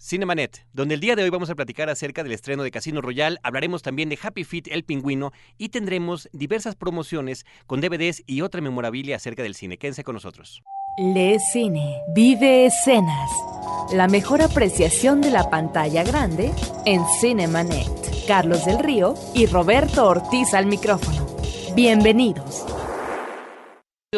Cinemanet, donde el día de hoy vamos a platicar acerca del estreno de Casino Royale, hablaremos también de Happy Feet el pingüino y tendremos diversas promociones con DVDs y otra memorabilia acerca del cine. Quédense con nosotros. Lee cine, vive escenas. La mejor apreciación de la pantalla grande en Cinemanet. Carlos del Río y Roberto Ortiz al micrófono. Bienvenidos.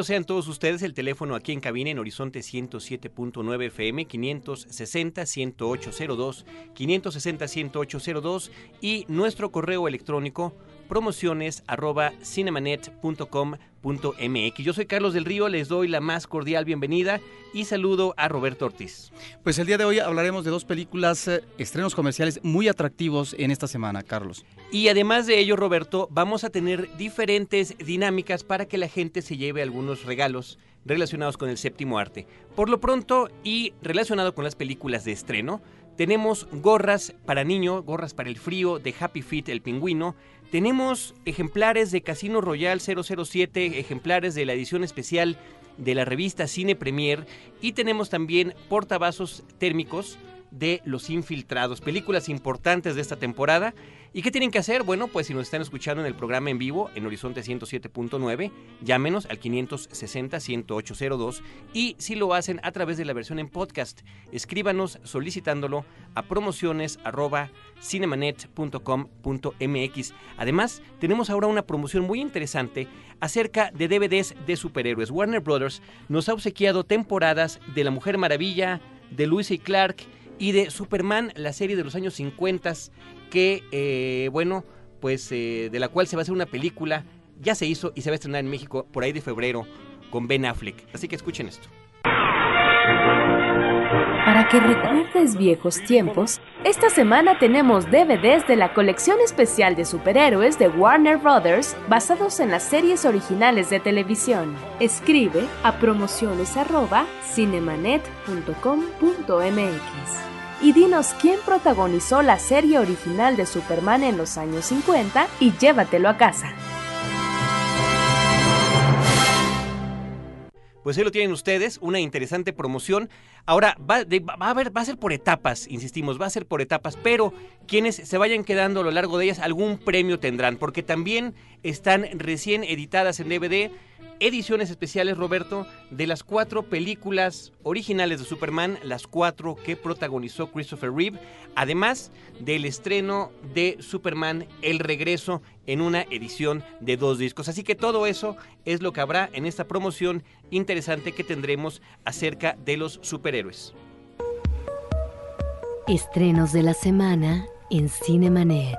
Sean todos ustedes el teléfono aquí en cabina en Horizonte 107.9 FM 560 1802 560 1802 y nuestro correo electrónico promociones arroba cinemanet.com.mx. Yo soy Carlos del Río, les doy la más cordial bienvenida y saludo a Roberto Ortiz. Pues el día de hoy hablaremos de dos películas, eh, estrenos comerciales muy atractivos en esta semana, Carlos. Y además de ello, Roberto, vamos a tener diferentes dinámicas para que la gente se lleve algunos regalos relacionados con el séptimo arte. Por lo pronto y relacionado con las películas de estreno, tenemos gorras para niño, gorras para el frío de Happy Feet el pingüino, tenemos ejemplares de Casino Royal 007, ejemplares de la edición especial de la revista Cine Premier. Y tenemos también portavasos térmicos de Los Infiltrados, películas importantes de esta temporada. ¿Y qué tienen que hacer? Bueno, pues si nos están escuchando en el programa en vivo en Horizonte 107.9, llámenos al 560-10802 y si lo hacen a través de la versión en podcast, escríbanos solicitándolo a promociones cinemanet.com.mx. Además, tenemos ahora una promoción muy interesante acerca de DVDs de superhéroes. Warner Brothers nos ha obsequiado temporadas de La Mujer Maravilla, de Luis y Clark, y de Superman, la serie de los años 50, que, eh, bueno, pues eh, de la cual se va a hacer una película, ya se hizo y se va a estrenar en México por ahí de febrero con Ben Affleck. Así que escuchen esto. Para que recuerdes viejos tiempos, esta semana tenemos DVDs de la colección especial de superhéroes de Warner Brothers basados en las series originales de televisión. Escribe a promociones@cinemanet.com.mx y dinos quién protagonizó la serie original de Superman en los años 50 y llévatelo a casa. Pues ahí lo tienen ustedes, una interesante promoción. Ahora, va, va, a va a ser por etapas, insistimos, va a ser por etapas, pero quienes se vayan quedando a lo largo de ellas, algún premio tendrán, porque también están recién editadas en DVD ediciones especiales, Roberto, de las cuatro películas originales de Superman, las cuatro que protagonizó Christopher Reeve, además del estreno de Superman El Regreso en una edición de dos discos. Así que todo eso es lo que habrá en esta promoción interesante que tendremos acerca de los superhéroes. Estrenos de la semana en Cinemanet.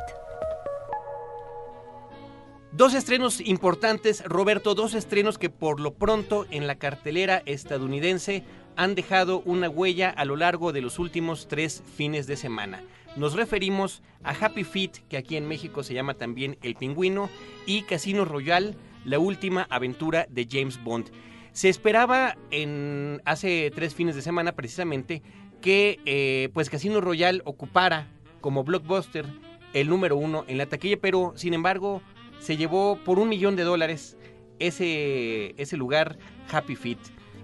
Dos estrenos importantes, Roberto, dos estrenos que por lo pronto en la cartelera estadounidense han dejado una huella a lo largo de los últimos tres fines de semana. Nos referimos a Happy Feet, que aquí en México se llama también El Pingüino, y Casino Royale, la última aventura de James Bond. Se esperaba en hace tres fines de semana precisamente que eh, pues Casino Royale ocupara como blockbuster el número uno en la taquilla, pero sin embargo se llevó por un millón de dólares ese, ese lugar Happy Feet.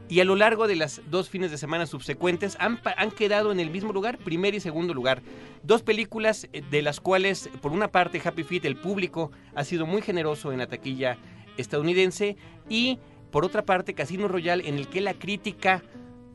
Y a lo largo de las dos fines de semana subsecuentes han, han, quedado en el mismo lugar, primer y segundo lugar. Dos películas eh, de las cuales, por una parte, Happy Feet, el público ha sido muy generoso en la taquilla estadounidense y por otra parte, Casino Royale, en el que la crítica,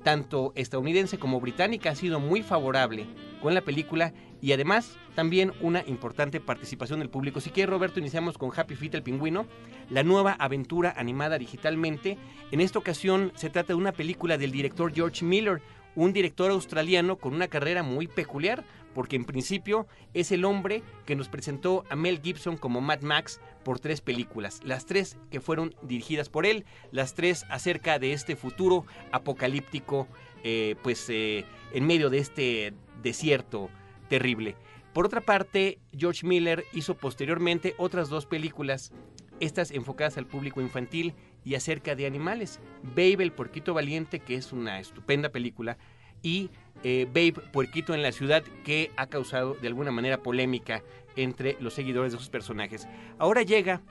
tanto estadounidense como británica, ha sido muy favorable con la película y además también una importante participación del público. Si quiere, Roberto, iniciamos con Happy Feet el Pingüino, la nueva aventura animada digitalmente. En esta ocasión se trata de una película del director George Miller, un director australiano con una carrera muy peculiar, porque en principio es el hombre que nos presentó a Mel Gibson como Mad Max por tres películas, las tres que fueron dirigidas por él, las tres acerca de este futuro apocalíptico, eh, pues eh, en medio de este desierto terrible. Por otra parte, George Miller hizo posteriormente otras dos películas, estas enfocadas al público infantil y acerca de animales. Babe el Puerquito Valiente, que es una estupenda película, y eh, Babe Puerquito en la Ciudad, que ha causado de alguna manera polémica entre los seguidores de sus personajes. Ahora llega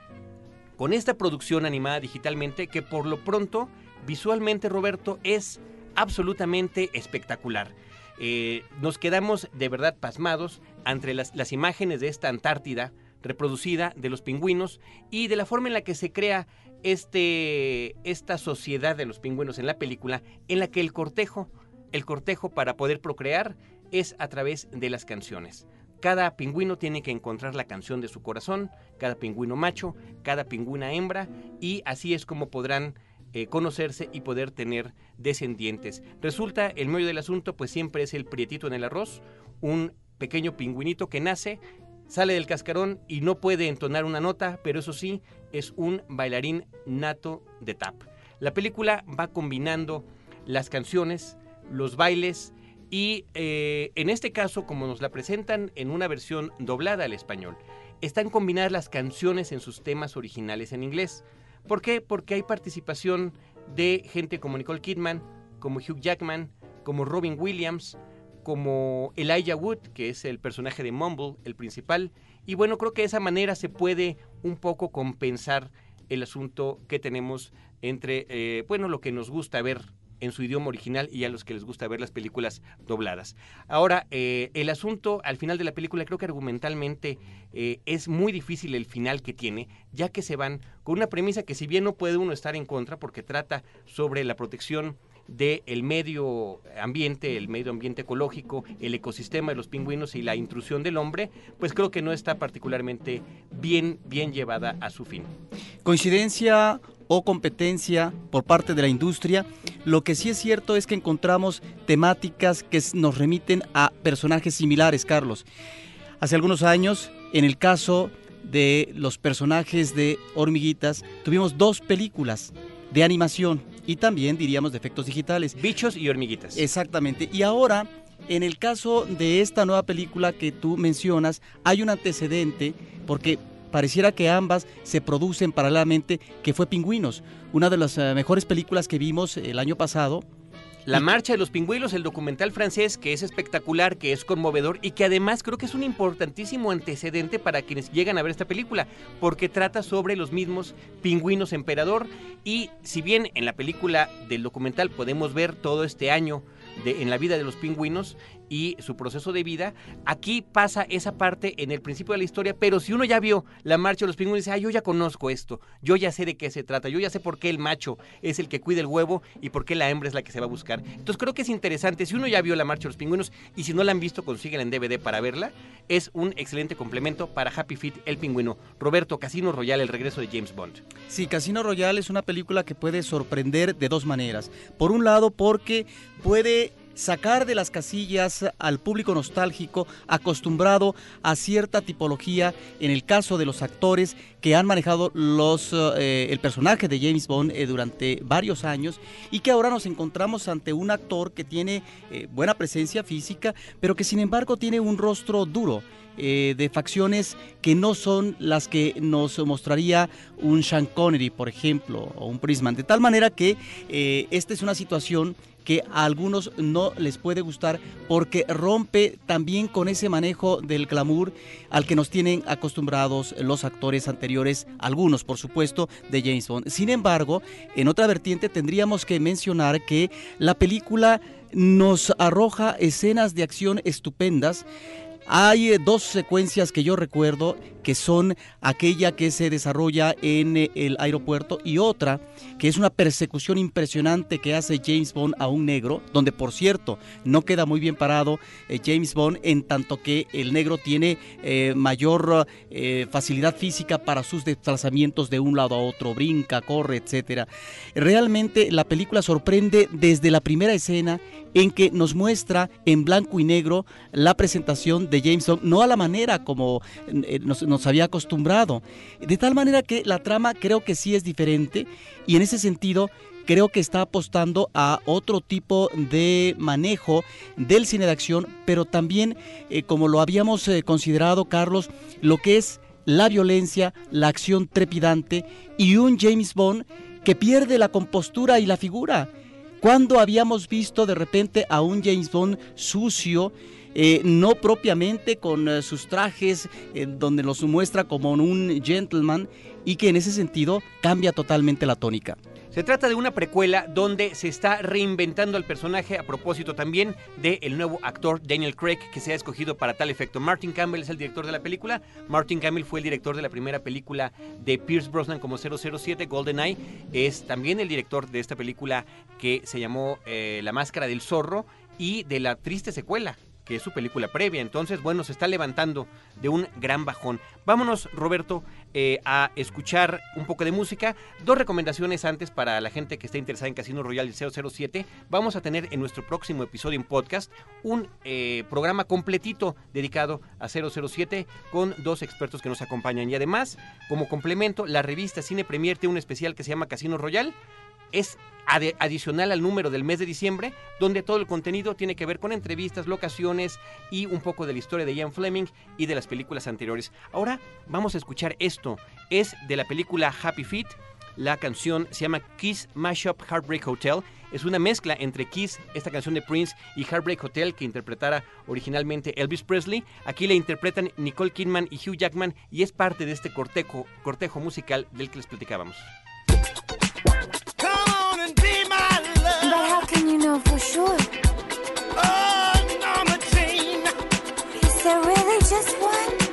con esta producción animada digitalmente que por lo pronto, visualmente, Roberto, es absolutamente espectacular. eh, nos quedamos de verdad pasmados ante las, las imágenes de esta Antártida reproducida de los pingüinos y de la forma en la que se crea este, esta sociedad de los pingüinos en la película, en la que el cortejo, el cortejo para poder procrear es a través de las canciones. Cada pingüino tiene que encontrar la canción de su corazón, cada pingüino macho, cada pingüina hembra, y así es como podrán eh, conocerse y poder tener descendientes. Resulta, el medio del asunto, pues siempre es el prietito en el arroz, un pequeño pingüinito que nace, sale del cascarón y no puede entonar una nota, pero eso sí, es un bailarín nato de tap. La película va combinando las canciones, los bailes y eh, en este caso, como nos la presentan en una versión doblada al español, están combinadas las canciones en sus temas originales en inglés. ¿Por qué? Porque hay participación de gente como Nicole Kidman, como Hugh Jackman, como Robin Williams, como Elijah Wood, que es el personaje de Mumble, el principal. Y bueno, creo que de esa manera se puede un poco compensar el asunto que tenemos entre, eh, bueno, lo que nos gusta ver en su idioma original y a los que les gusta ver las películas dobladas. Ahora, eh, el asunto al final de la película creo que argumentalmente eh, es muy difícil el final que tiene, ya que se van con una premisa que si bien no puede uno estar en contra porque trata sobre la protección del medio ambiente, el medio ambiente ecológico, el ecosistema de los pingüinos y la intrusión del hombre, pues creo que no está particularmente bien, bien llevada a su fin. Coincidencia o competencia por parte de la industria, lo que sí es cierto es que encontramos temáticas que nos remiten a personajes similares, Carlos. Hace algunos años, en el caso de los personajes de Hormiguitas, tuvimos dos películas de animación y también diríamos de efectos digitales. Bichos y hormiguitas. Exactamente. Y ahora, en el caso de esta nueva película que tú mencionas, hay un antecedente porque pareciera que ambas se producen paralelamente, que fue Pingüinos, una de las eh, mejores películas que vimos el año pasado. La marcha de los pingüinos, el documental francés, que es espectacular, que es conmovedor y que además creo que es un importantísimo antecedente para quienes llegan a ver esta película, porque trata sobre los mismos pingüinos emperador y si bien en la película del documental podemos ver todo este año de, en la vida de los pingüinos y su proceso de vida. Aquí pasa esa parte en el principio de la historia, pero si uno ya vio la marcha de los pingüinos, dice, ah, yo ya conozco esto, yo ya sé de qué se trata, yo ya sé por qué el macho es el que cuida el huevo y por qué la hembra es la que se va a buscar. Entonces creo que es interesante, si uno ya vio la marcha de los pingüinos y si no la han visto, consiguen en DVD para verla, es un excelente complemento para Happy Feet, el pingüino. Roberto, Casino Royale, el regreso de James Bond. Sí, Casino Royale es una película que puede sorprender de dos maneras. Por un lado, porque puede sacar de las casillas al público nostálgico acostumbrado a cierta tipología en el caso de los actores que han manejado los, eh, el personaje de James Bond eh, durante varios años y que ahora nos encontramos ante un actor que tiene eh, buena presencia física pero que sin embargo tiene un rostro duro. de facciones que no son las que nos mostraría un Sean Connery, por ejemplo, o un Prisman. De tal manera que esta es una situación que a algunos no les puede gustar porque rompe también con ese manejo del glamour al que nos tienen acostumbrados los actores anteriores, algunos por supuesto, de James Bond. Sin embargo, en otra vertiente tendríamos que mencionar que la película nos arroja escenas de acción estupendas hay dos secuencias que yo recuerdo que son aquella que se desarrolla en eh, el aeropuerto y otra que es una persecución impresionante que hace James Bond a un negro, donde por cierto no queda muy bien parado eh, James Bond en tanto que el negro tiene mayor facilidad física para sus desplazamientos de un lado a otro, brinca, corre, etcétera. Realmente la película sorprende desde la primera escena en que nos muestra en blanco y negro la presentación de James Bond, no a la manera como eh, nos, había acostumbrado. De tal manera que la trama creo que sí es diferente y en ese sentido creo que está apostando a otro tipo de manejo del cine de acción, pero también, eh, como lo habíamos eh, considerado, Carlos, lo que es la violencia, la acción trepidante y un James Bond que pierde la compostura y la figura. Cuando habíamos visto de repente a un James Bond sucio, eh, no propiamente con eh, sus trajes, eh, donde los muestra como un gentleman y que en ese sentido cambia totalmente la tónica? Se trata de una precuela donde se está reinventando el personaje a propósito también del nuevo actor Daniel Craig que se ha escogido para tal efecto. Martin Campbell es el director de la película. Martin Campbell fue el director de la primera película de Pierce Brosnan como 007, GoldenEye. Es también el director de esta película que se llamó La Máscara del Zorro y de la triste secuela que es su película previa. Entonces, bueno, se está levantando de un gran bajón. Vámonos, Roberto, eh, a escuchar un poco de música. Dos recomendaciones antes para la gente que esté interesada en Casino Royale 007. Vamos a tener en nuestro próximo episodio en podcast un eh, programa completito dedicado a 007 con dos expertos que nos acompañan. Y además, como complemento, la revista Cine Premier tiene un especial que se llama Casino Royal. Es adicional al número del mes de diciembre, donde todo el contenido tiene que ver con entrevistas, locaciones y un poco de la historia de Ian Fleming y de las películas anteriores. Ahora vamos a escuchar esto. Es de la película Happy Feet. La canción se llama Kiss Mashup Heartbreak Hotel. Es una mezcla entre Kiss, esta canción de Prince, y Heartbreak Hotel que interpretara originalmente Elvis Presley. Aquí la interpretan Nicole Kidman y Hugh Jackman y es parte de este cortejo, cortejo musical del que les platicábamos. You know for sure? Oh, Norma Jean. Is there really just one?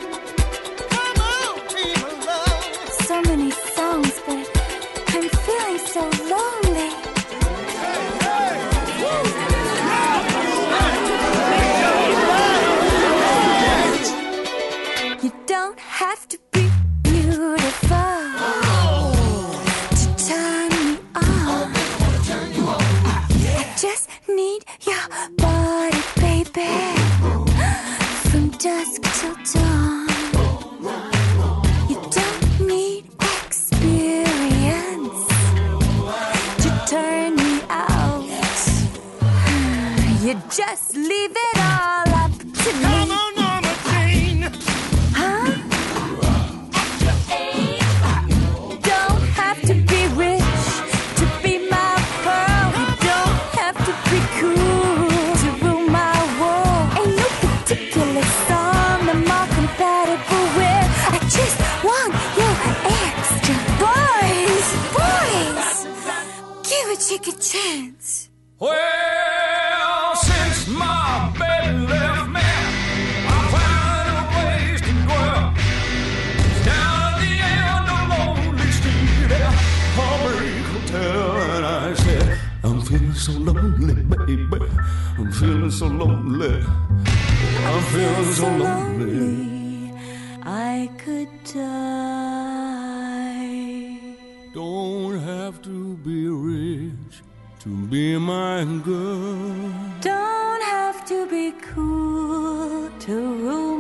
Body, baby, from dusk till dawn. I'm feeling so lonely. I'm feeling so lonely. I could die. Don't have to be rich to be my girl. Don't have to be cool to rule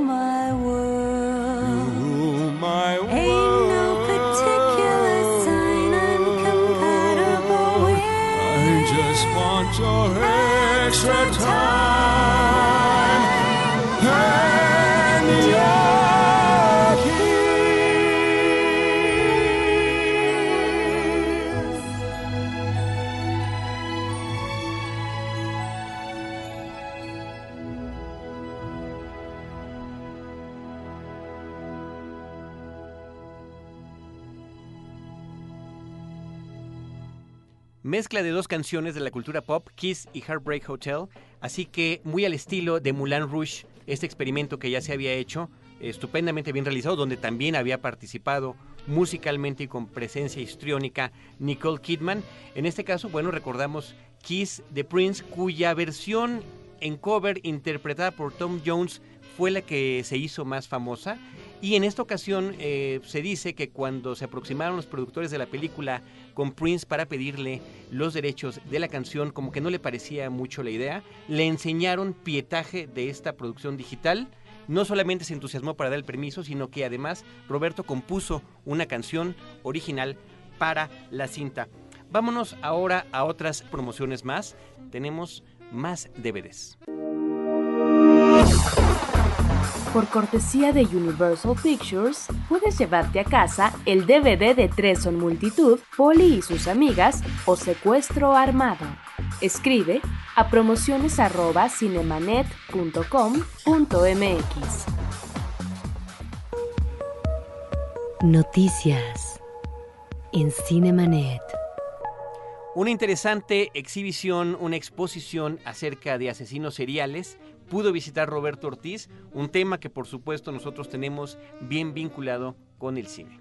Mezcla de dos canciones de la cultura pop, Kiss y Heartbreak Hotel, así que muy al estilo de Moulin Rouge, este experimento que ya se había hecho, estupendamente bien realizado, donde también había participado musicalmente y con presencia histriónica Nicole Kidman. En este caso, bueno, recordamos Kiss de Prince, cuya versión en cover interpretada por Tom Jones fue la que se hizo más famosa. Y en esta ocasión eh, se dice que cuando se aproximaron los productores de la película con Prince para pedirle los derechos de la canción, como que no le parecía mucho la idea, le enseñaron pietaje de esta producción digital. No solamente se entusiasmó para dar el permiso, sino que además Roberto compuso una canción original para la cinta. Vámonos ahora a otras promociones más. Tenemos más DVDs. Por cortesía de Universal Pictures, puedes llevarte a casa el DVD de Tres son Multitud, Polly y sus amigas o Secuestro Armado. Escribe a promociones@cinemanet.com.mx. Noticias en Cinemanet. Una interesante exhibición, una exposición acerca de asesinos seriales. Pudo visitar Roberto Ortiz, un tema que por supuesto nosotros tenemos bien vinculado con el cine.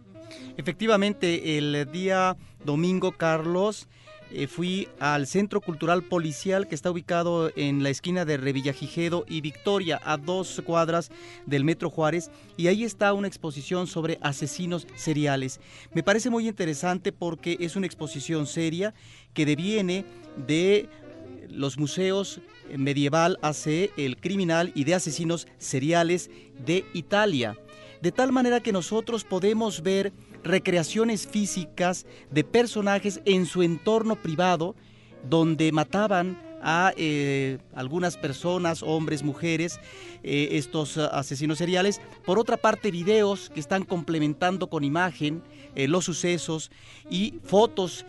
Efectivamente, el día domingo, Carlos, eh, fui al Centro Cultural Policial que está ubicado en la esquina de Revillagigedo y Victoria, a dos cuadras del Metro Juárez, y ahí está una exposición sobre asesinos seriales. Me parece muy interesante porque es una exposición seria que deviene de los museos medieval AC, el criminal y de asesinos seriales de Italia. De tal manera que nosotros podemos ver recreaciones físicas de personajes en su entorno privado donde mataban a eh, algunas personas, hombres, mujeres, eh, estos ah, asesinos seriales. Por otra parte, videos que están complementando con imagen eh, los sucesos y fotos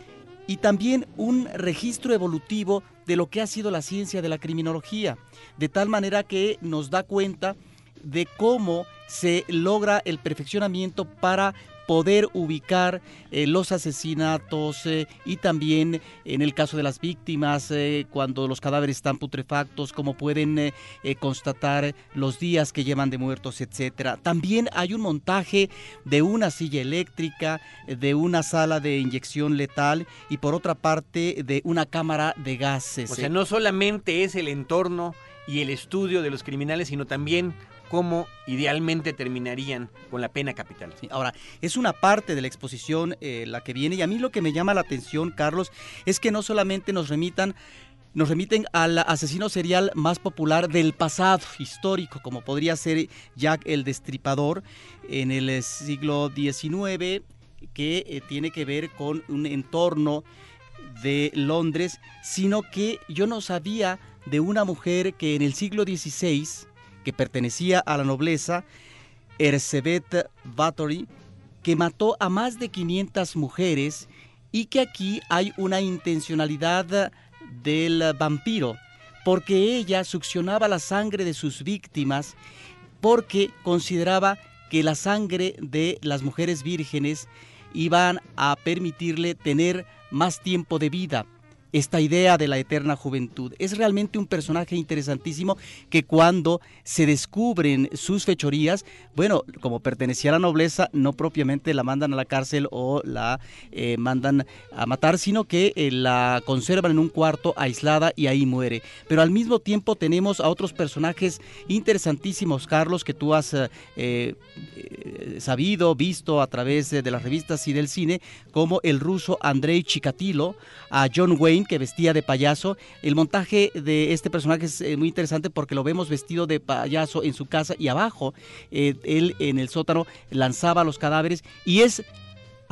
y también un registro evolutivo de lo que ha sido la ciencia de la criminología, de tal manera que nos da cuenta de cómo se logra el perfeccionamiento para poder ubicar eh, los asesinatos eh, y también en el caso de las víctimas, eh, cuando los cadáveres están putrefactos, cómo pueden constatar los días que llevan de muertos, etcétera. También hay un montaje de una silla eléctrica, de una sala de inyección letal y por otra parte de una cámara de gases. O sea, no solamente es el entorno y el estudio de los criminales, sino también cómo idealmente terminarían con la pena capital. Ahora, es una parte de la exposición eh, la que viene y a mí lo que me llama la atención, Carlos, es que no solamente nos remitan nos remiten al asesino serial más popular del pasado histórico, como podría ser Jack el Destripador en el siglo XIX, que eh, tiene que ver con un entorno de Londres, sino que yo no sabía de una mujer que en el siglo XVI, que pertenecía a la nobleza, Erzsébet Bathory, que mató a más de 500 mujeres y que aquí hay una intencionalidad del vampiro, porque ella succionaba la sangre de sus víctimas porque consideraba que la sangre de las mujeres vírgenes iban a permitirle tener más tiempo de vida. Esta idea de la eterna juventud es realmente un personaje interesantísimo que cuando se descubren sus fechorías, bueno, como pertenecía a la nobleza, no propiamente la mandan a la cárcel o la eh, mandan a matar, sino que eh, la conservan en un cuarto aislada y ahí muere. Pero al mismo tiempo tenemos a otros personajes interesantísimos, Carlos, que tú has eh, sabido, visto a través de las revistas y del cine, como el ruso Andrei Chikatilo, a John Wayne, que vestía de payaso. El montaje de este personaje es eh, muy interesante porque lo vemos vestido de payaso en su casa y abajo, eh, él en el sótano lanzaba los cadáveres y es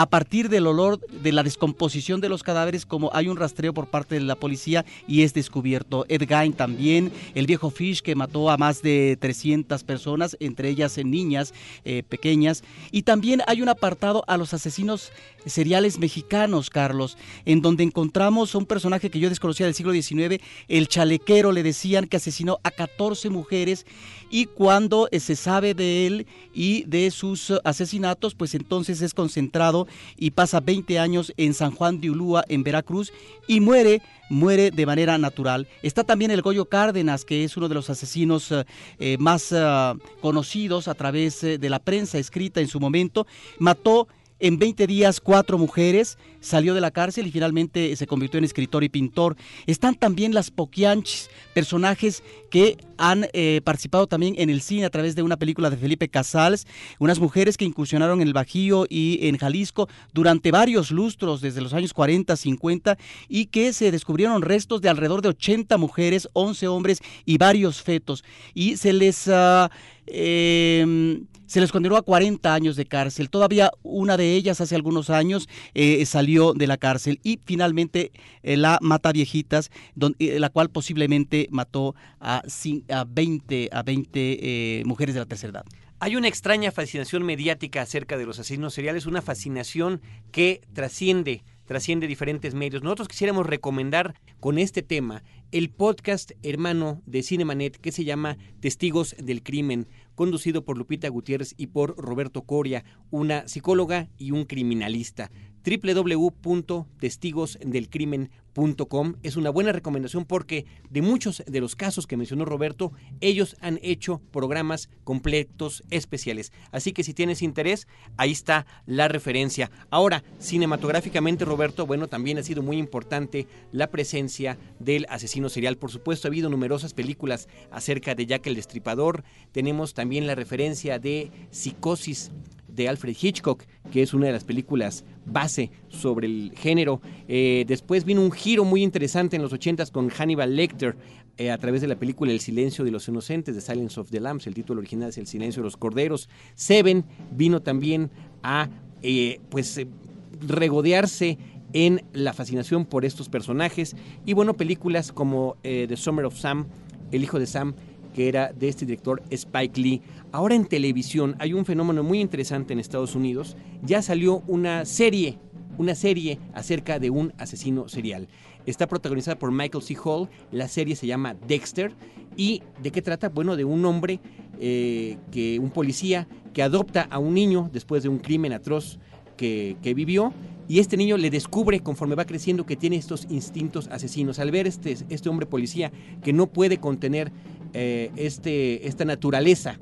a partir del olor de la descomposición de los cadáveres, como hay un rastreo por parte de la policía y es descubierto. Ed Gein también, el viejo Fish que mató a más de 300 personas, entre ellas eh, niñas eh, pequeñas. Y también hay un apartado a los asesinos seriales mexicanos, Carlos, en donde encontramos a un personaje que yo desconocía del siglo XIX, el chalequero, le decían que asesinó a 14 mujeres y cuando eh, se sabe de él y de sus asesinatos, pues entonces es concentrado y pasa 20 años en San Juan de Ulúa, en Veracruz, y muere, muere de manera natural. Está también el Goyo Cárdenas, que es uno de los asesinos eh, eh, más eh, conocidos a través de la prensa escrita en su momento. Mató en 20 días cuatro mujeres, salió de la cárcel y finalmente se convirtió en escritor y pintor. Están también las Poquianchis, personajes que han eh, participado también en el cine a través de una película de Felipe Casals, unas mujeres que incursionaron en el Bajío y en Jalisco durante varios lustros, desde los años 40, 50, y que se descubrieron restos de alrededor de 80 mujeres, 11 hombres y varios fetos. Y se les... ah, eh, se les condenó a 40 años de cárcel. Todavía una de ellas hace algunos años eh, salió de la cárcel y finalmente eh, la mata viejitas, eh, la cual posiblemente mató a, a 20, a 20 eh, mujeres de la tercera edad. Hay una extraña fascinación mediática acerca de los asesinos seriales, una fascinación que trasciende, trasciende diferentes medios. Nosotros quisiéramos recomendar con este tema el podcast hermano de Cinemanet que se llama Testigos del Crimen, conducido por Lupita Gutiérrez y por Roberto Coria, una psicóloga y un criminalista. www.testigosdelcrimen.com es una buena recomendación porque de muchos de los casos que mencionó Roberto, ellos han hecho programas completos especiales. Así que si tienes interés, ahí está la referencia. Ahora, cinematográficamente, Roberto, bueno, también ha sido muy importante la presencia del asesino serial. Por supuesto, ha habido numerosas películas acerca de Jack el Destripador. Tenemos también la referencia de Psicosis de Alfred Hitchcock, que es una de las películas base sobre el género. Eh, después vino un giro muy interesante en los 80s con Hannibal Lecter eh, a través de la película El silencio de los inocentes, de Silence of the Lambs. El título original es El silencio de los corderos. Seven vino también a eh, pues regodearse en la fascinación por estos personajes. Y bueno, películas como The Summer of Sam, El hijo de Sam, que era de este director Spike Lee. Ahora en televisión hay un fenómeno muy interesante en Estados Unidos. Ya salió una serie, una serie acerca de un asesino serial. Está protagonizada por Michael C. Hall. La serie se llama Dexter. ¿Y de qué trata? Bueno, de un hombre, eh, que un policía que adopta a un niño después de un crimen atroz que, que vivió. Y este niño le descubre conforme va creciendo que tiene estos instintos asesinos. Al ver este, este hombre policía que no puede contener eh, este, esta naturaleza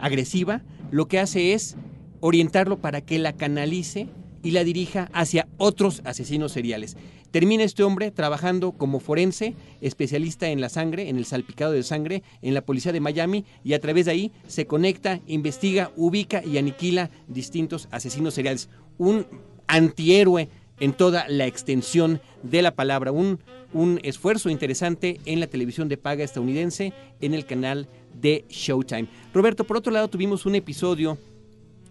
agresiva, lo que hace es orientarlo para que la canalice y la dirija hacia otros asesinos seriales. Termina este hombre trabajando como forense, especialista en la sangre, en el salpicado de sangre, en la policía de Miami y a través de ahí se conecta, investiga, ubica y aniquila distintos asesinos seriales. Un antihéroe en toda la extensión de la palabra, un, un esfuerzo interesante en la televisión de paga estadounidense en el canal de Showtime. Roberto, por otro lado tuvimos un episodio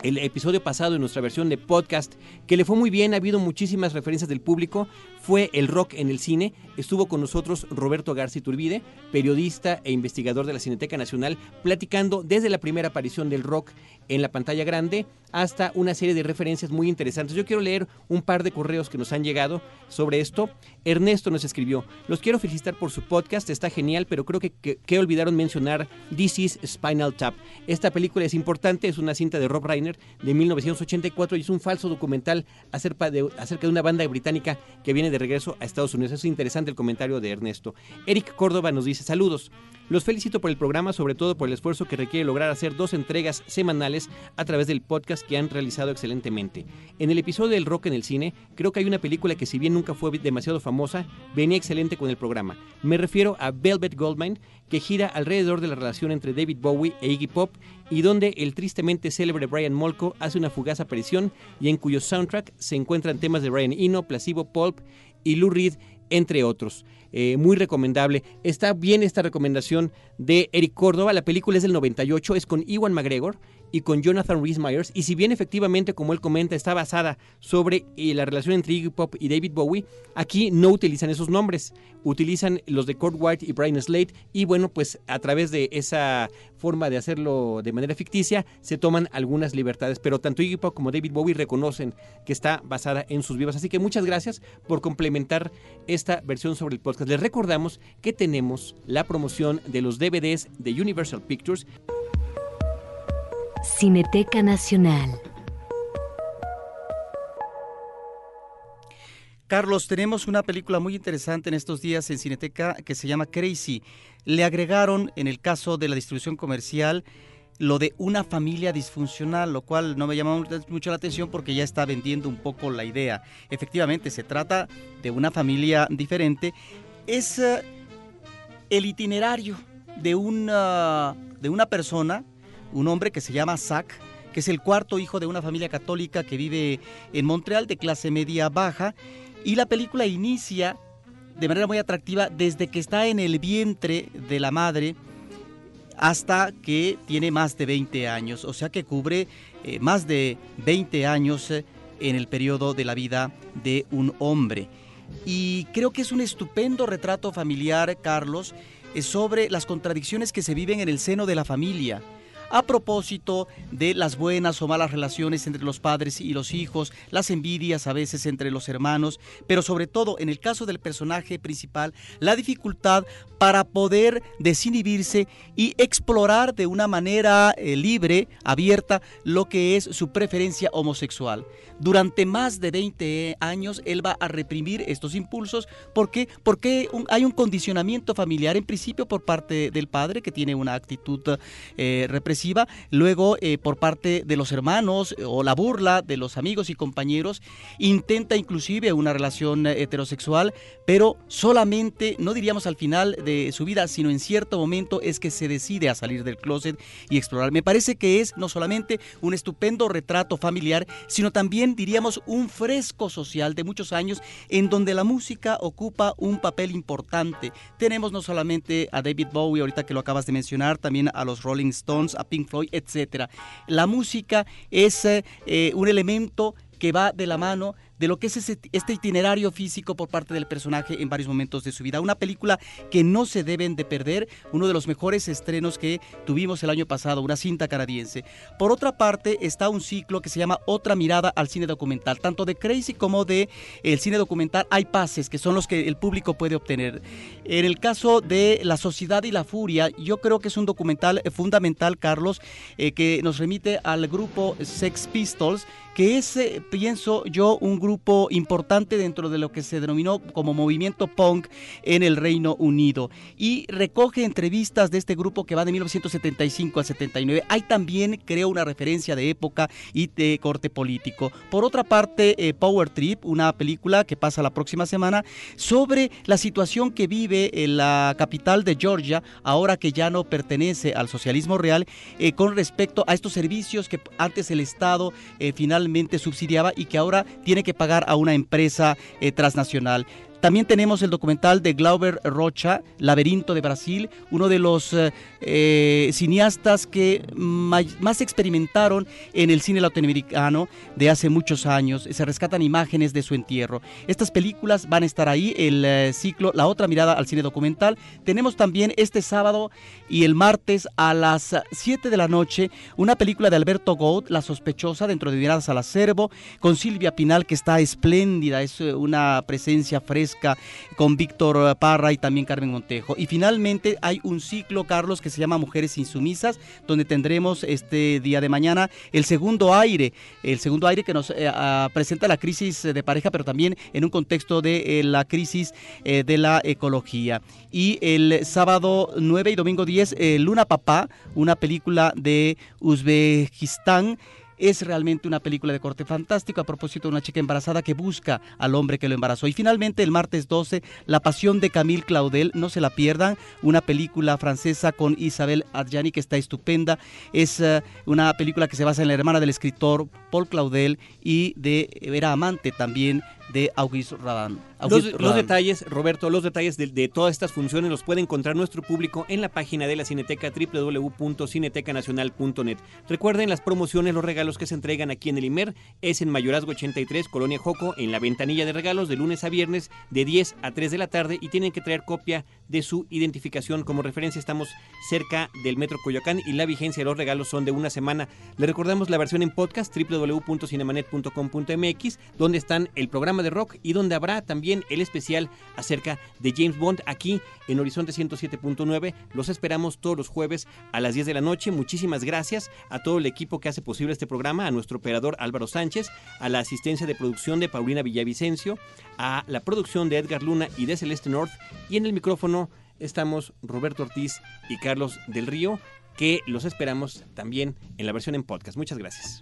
el episodio pasado en nuestra versión de podcast, que le fue muy bien, ha habido muchísimas referencias del público, fue el rock en el cine. Estuvo con nosotros Roberto García Turbide, periodista e investigador de la Cineteca Nacional, platicando desde la primera aparición del rock en la pantalla grande hasta una serie de referencias muy interesantes. Yo quiero leer un par de correos que nos han llegado sobre esto. Ernesto nos escribió, los quiero felicitar por su podcast, está genial, pero creo que, que, que olvidaron mencionar This is Spinal Tap. Esta película es importante, es una cinta de Rob Reiner de 1984 y es un falso documental acerca de, acerca de una banda británica que viene de regreso a Estados Unidos. Es interesante el comentario de Ernesto. Eric Córdoba nos dice saludos. Los felicito por el programa, sobre todo por el esfuerzo que requiere lograr hacer dos entregas semanales a través del podcast que han realizado excelentemente. En el episodio del rock en el cine, creo que hay una película que si bien nunca fue demasiado famosa, venía excelente con el programa. Me refiero a Velvet Goldmine, que gira alrededor de la relación entre David Bowie e Iggy Pop y donde el tristemente célebre Brian Molko hace una fugaz aparición y en cuyo soundtrack se encuentran temas de Brian Eno, Placebo, Pulp y Lou Reed, entre otros. Eh, muy recomendable. Está bien esta recomendación de Eric Córdoba. La película es del 98, es con Iwan McGregor y con Jonathan Rhys Myers. Y si bien efectivamente, como él comenta, está basada sobre eh, la relación entre Iggy Pop y David Bowie, aquí no utilizan esos nombres. Utilizan los de Kurt White y Brian Slade. Y bueno, pues a través de esa forma de hacerlo de manera ficticia, se toman algunas libertades. Pero tanto Iggy Pop como David Bowie reconocen que está basada en sus vivas. Así que muchas gracias por complementar esta versión sobre el podcast. Les recordamos que tenemos la promoción de los DVDs de Universal Pictures. Cineteca Nacional. Carlos, tenemos una película muy interesante en estos días en Cineteca que se llama Crazy. Le agregaron, en el caso de la distribución comercial, lo de una familia disfuncional, lo cual no me llama mucho la atención porque ya está vendiendo un poco la idea. Efectivamente, se trata de una familia diferente. Es uh, el itinerario de una, de una persona, un hombre que se llama Zach, que es el cuarto hijo de una familia católica que vive en Montreal de clase media baja. Y la película inicia de manera muy atractiva desde que está en el vientre de la madre hasta que tiene más de 20 años, o sea que cubre eh, más de 20 años eh, en el periodo de la vida de un hombre. Y creo que es un estupendo retrato familiar, Carlos, eh, sobre las contradicciones que se viven en el seno de la familia. A propósito de las buenas o malas relaciones entre los padres y los hijos, las envidias a veces entre los hermanos, pero sobre todo en el caso del personaje principal, la dificultad para poder desinhibirse y explorar de una manera eh, libre, abierta, lo que es su preferencia homosexual. Durante más de 20 años él va a reprimir estos impulsos. ¿Por qué? Porque hay un condicionamiento familiar, en principio por parte del padre, que tiene una actitud eh, represiva, luego eh, por parte de los hermanos eh, o la burla de los amigos y compañeros, intenta inclusive una relación eh, heterosexual, pero solamente, no diríamos al final de su vida, sino en cierto momento es que se decide a salir del closet y explorar. Me parece que es no solamente un estupendo retrato familiar, sino también diríamos un fresco social de muchos años en donde la música ocupa un papel importante. Tenemos no solamente a David Bowie, ahorita que lo acabas de mencionar, también a los Rolling Stones, a Pink Floyd, etcétera. La música es eh, eh, un elemento que va de la mano de lo que es este itinerario físico por parte del personaje en varios momentos de su vida. Una película que no se deben de perder, uno de los mejores estrenos que tuvimos el año pasado, una cinta canadiense. Por otra parte, está un ciclo que se llama Otra mirada al cine documental. Tanto de Crazy como de el cine documental hay pases que son los que el público puede obtener. En el caso de La Sociedad y la Furia, yo creo que es un documental fundamental, Carlos, eh, que nos remite al grupo Sex Pistols, que es, eh, pienso yo, un grupo importante dentro de lo que se denominó como movimiento punk en el Reino Unido. Y recoge entrevistas de este grupo que va de 1975 al 79. Hay también, creo, una referencia de época y de corte político. Por otra parte, eh, Power Trip, una película que pasa la próxima semana, sobre la situación que vive en la capital de Georgia, ahora que ya no pertenece al socialismo real, eh, con respecto a estos servicios que antes el Estado eh, finalmente subsidiaba y que ahora tiene que pagar a una empresa eh, transnacional. También tenemos el documental de Glauber Rocha, Laberinto de Brasil, uno de los eh, eh, cineastas que más experimentaron en el cine latinoamericano de hace muchos años. Se rescatan imágenes de su entierro. Estas películas van a estar ahí, el eh, ciclo La otra mirada al cine documental. Tenemos también este sábado y el martes a las 7 de la noche una película de Alberto Gould, La sospechosa, dentro de Miradas al Acervo, con Silvia Pinal, que está espléndida, es una presencia fresca con Víctor Parra y también Carmen Montejo. Y finalmente hay un ciclo, Carlos, que se llama Mujeres Insumisas, donde tendremos este día de mañana el segundo aire, el segundo aire que nos eh, presenta la crisis de pareja, pero también en un contexto de eh, la crisis eh, de la ecología. Y el sábado 9 y domingo 10, eh, Luna Papá, una película de Uzbekistán. Es realmente una película de corte fantástico a propósito de una chica embarazada que busca al hombre que lo embarazó. Y finalmente el martes 12, La Pasión de Camille Claudel, no se la pierdan, una película francesa con Isabel Adjani que está estupenda. Es eh, una película que se basa en la hermana del escritor Paul Claudel y de era amante también de Auguste Rodin. Los, detalles, Roberto, los detalles de, de todas estas funciones los puede encontrar nuestro público en la página de la Cineteca www.cinetecanacional.net. Recuerden las promociones, los regalos que se entregan aquí en el IMER es en Mayorazgo 83, Colonia Joco, en la ventanilla de regalos de lunes a viernes de 10 a 3 de la tarde y tienen que traer copia de su identificación. Como referencia estamos cerca del Metro Coyoacán y la vigencia de los regalos son de una semana. Le recordamos la versión en podcast www.cinemanet.com.mx donde están el programa de rock y donde habrá también el especial acerca de James Bond aquí en Horizonte 107.9. Los esperamos todos los jueves a las 10 de la noche. Muchísimas gracias a todo el equipo que hace posible este programa, a nuestro operador Álvaro Sánchez, a la asistencia de producción de Paulina Villavicencio, a la producción de Edgar Luna y de Celeste North y en el micrófono estamos Roberto Ortiz y Carlos del Río que los esperamos también en la versión en podcast. Muchas gracias.